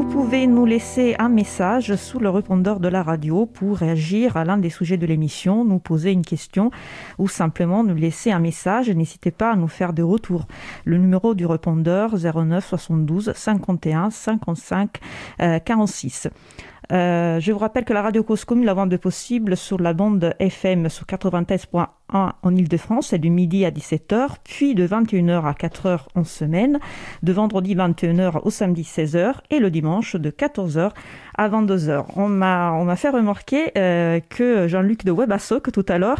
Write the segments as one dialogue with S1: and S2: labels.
S1: vous pouvez nous laisser un message sous le répondeur de la radio pour réagir à l'un des sujets de l'émission, nous poser une question ou simplement nous laisser un message. N'hésitez pas à nous faire des retours. Le numéro du répondeur 09 72 51 55 46. je vous rappelle que la radio Cause Commune la vente de possible sur la bande FM sur 93.1 en Ile-de-France, c'est du midi à 17h, puis de 21h à 4h en semaine, de vendredi 21h au samedi 16h et le dimanche de 14h à 22h. On m'a, on m'a fait remarquer euh, que Jean-Luc de Webasoc tout à l'heure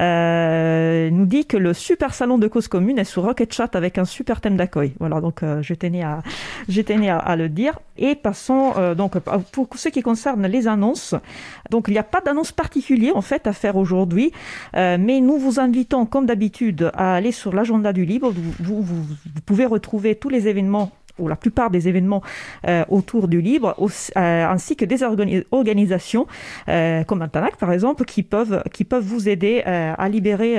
S1: euh, nous dit que le super salon de cause commune est sous Rocket Chat avec un super thème d'accueil. Voilà, donc euh, je tenais, à, je tenais à, le dire. Et passons donc pour ce qui concerne les annonces. Donc il n'y a pas d'annonce particulière en fait à faire aujourd'hui, mais nous vous invitons, comme d'habitude, à aller sur l'agenda du libre. Vous, pouvez retrouver tous les événements ou la plupart des événements euh, autour du libre, euh, ainsi que des organisations euh, comme Antanac par exemple, qui peuvent vous aider à libérer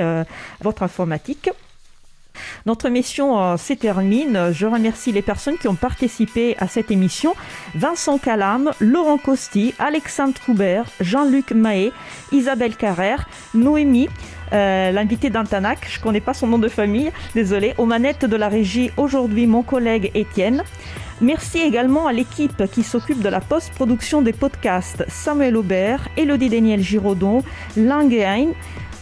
S1: votre informatique. Notre mission euh, se termine. Je remercie les personnes qui ont participé à cette émission. Vincent Calam, Laurent Costi, Alexandre Troubert, Jean-Luc Mahé, Isabelle Carrère, Noémie, euh, l'invité d'Antanac, je ne connais pas son nom de famille, désolé, aux manettes de la régie aujourd'hui mon collègue Étienne. Merci également à l'équipe qui s'occupe de la post-production des podcasts Samuel Aubert, Elodie Daniel Giraudon, Langeheim,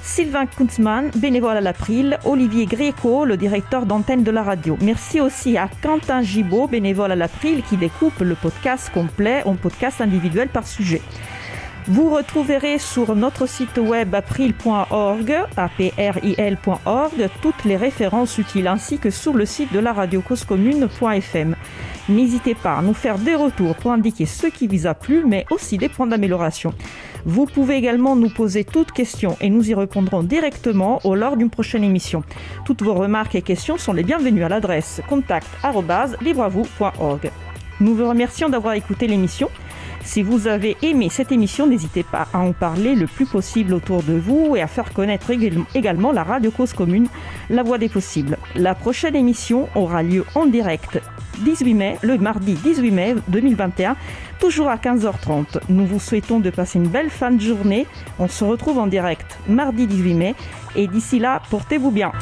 S1: Sylvain Kunzmann, bénévole à l'April, Olivier Gréco, le directeur d'antenne de la radio. Merci aussi à Quentin Gibaud, bénévole à l'April, qui découpe le podcast complet en podcast individuel par sujet. Vous retrouverez sur notre site web april.org, april.org, toutes les références utiles ainsi que sur le site de la radio causecommune.fm. N'hésitez pas à nous faire des retours pour indiquer ce qui vous a plu, mais aussi des points d'amélioration. Vous pouvez également nous poser toutes questions et nous y répondrons directement au lors d'une prochaine émission. Toutes vos remarques et questions sont les bienvenues à l'adresse contact@libreavou.org. Nous vous remercions d'avoir écouté l'émission. Si vous avez aimé cette émission, n'hésitez pas à en parler le plus possible autour de vous et à faire connaître également la radio cause commune, la voix des possibles. La prochaine émission aura lieu en direct 18 mai, le mardi 18 mai 2021, toujours à 15h30. Nous vous souhaitons de passer une belle fin de journée. On se retrouve en direct mardi 18 mai et d'ici là, portez-vous bien.